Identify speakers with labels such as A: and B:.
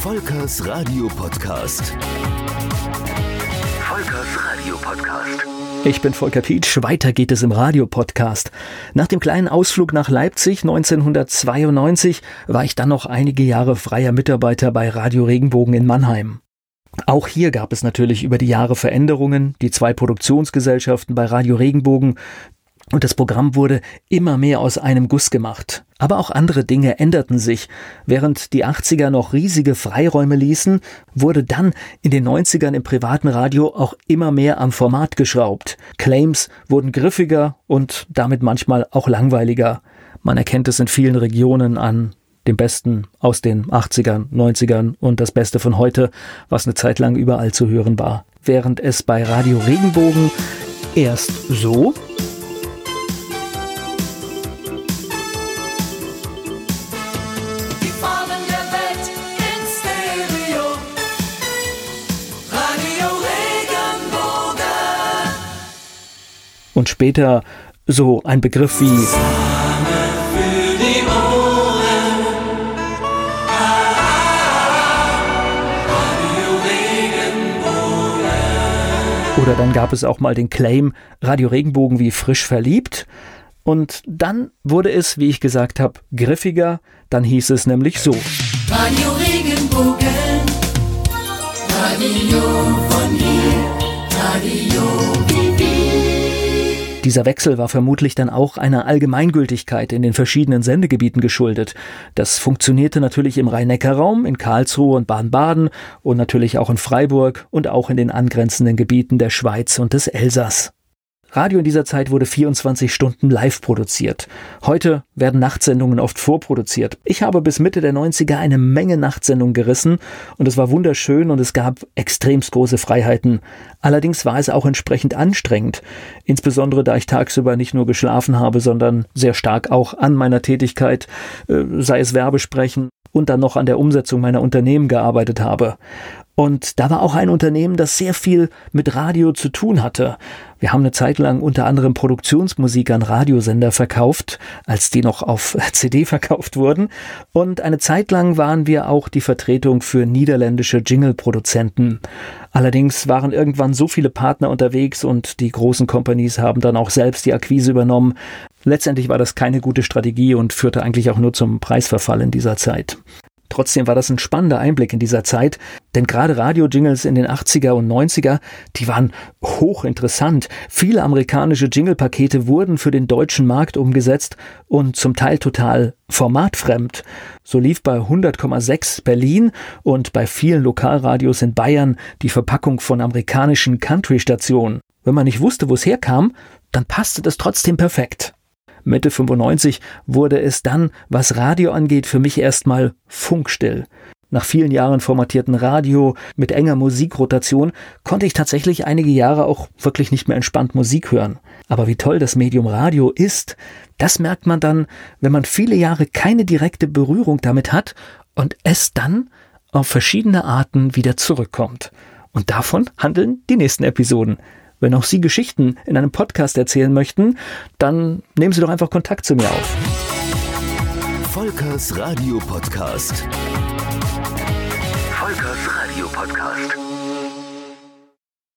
A: Volkers Radio Podcast. Volkers Radio Podcast.
B: Ich bin Volker Pietsch, weiter geht es im Radiopodcast. Nach dem kleinen Ausflug nach Leipzig 1992 war ich dann noch einige Jahre freier Mitarbeiter bei Radio Regenbogen in Mannheim. Auch hier gab es natürlich über die Jahre Veränderungen. Die zwei Produktionsgesellschaften bei Radio Regenbogen und das Programm wurde immer mehr aus einem Guss gemacht. Aber auch andere Dinge änderten sich. Während die 80er noch riesige Freiräume ließen, wurde dann in den 90ern im privaten Radio auch immer mehr am Format geschraubt. Claims wurden griffiger und damit manchmal auch langweiliger. Man erkennt es in vielen Regionen an dem Besten aus den 80ern, 90ern und das Beste von heute, was eine Zeit lang überall zu hören war. Während es bei Radio Regenbogen erst so und später so ein Begriff wie Oder dann gab es auch mal den Claim Radio Regenbogen wie frisch verliebt. Und dann wurde es, wie ich gesagt habe, griffiger. Dann hieß es nämlich so. Radio Regenbogen, Radio von hier, Radio dieser Wechsel war vermutlich dann auch einer Allgemeingültigkeit in den verschiedenen Sendegebieten geschuldet. Das funktionierte natürlich im Rhein-Neckar-Raum, in Karlsruhe und Baden-Baden und natürlich auch in Freiburg und auch in den angrenzenden Gebieten der Schweiz und des Elsass. Radio in dieser Zeit wurde 24 Stunden live produziert. Heute werden Nachtsendungen oft vorproduziert. Ich habe bis Mitte der 90er eine Menge Nachtsendungen gerissen und es war wunderschön und es gab extremst große Freiheiten. Allerdings war es auch entsprechend anstrengend. Insbesondere da ich tagsüber nicht nur geschlafen habe, sondern sehr stark auch an meiner Tätigkeit, äh, sei es Werbesprechen und dann noch an der Umsetzung meiner Unternehmen gearbeitet habe. Und da war auch ein Unternehmen, das sehr viel mit Radio zu tun hatte. Wir haben eine Zeit lang unter anderem Produktionsmusik an Radiosender verkauft, als die noch auf CD verkauft wurden. Und eine Zeit lang waren wir auch die Vertretung für niederländische Jingle-Produzenten. Allerdings waren irgendwann so viele Partner unterwegs und die großen Companies haben dann auch selbst die Akquise übernommen. Letztendlich war das keine gute Strategie und führte eigentlich auch nur zum Preisverfall in dieser Zeit. Trotzdem war das ein spannender Einblick in dieser Zeit, denn gerade Radio-Jingles in den 80er und 90er, die waren hochinteressant. Viele amerikanische Jingle-Pakete wurden für den deutschen Markt umgesetzt und zum Teil total formatfremd. So lief bei 100,6 Berlin und bei vielen Lokalradios in Bayern die Verpackung von amerikanischen Country-Stationen. Wenn man nicht wusste, wo es herkam, dann passte das trotzdem perfekt. Mitte 95 wurde es dann, was Radio angeht, für mich erstmal funkstill. Nach vielen Jahren formatierten Radio mit enger Musikrotation konnte ich tatsächlich einige Jahre auch wirklich nicht mehr entspannt Musik hören. Aber wie toll das Medium Radio ist, das merkt man dann, wenn man viele Jahre keine direkte Berührung damit hat und es dann auf verschiedene Arten wieder zurückkommt. Und davon handeln die nächsten Episoden. Wenn auch Sie Geschichten in einem Podcast erzählen möchten, dann nehmen Sie doch einfach Kontakt zu mir auf.
A: Volkers Radio Podcast. Volkers Radio Podcast.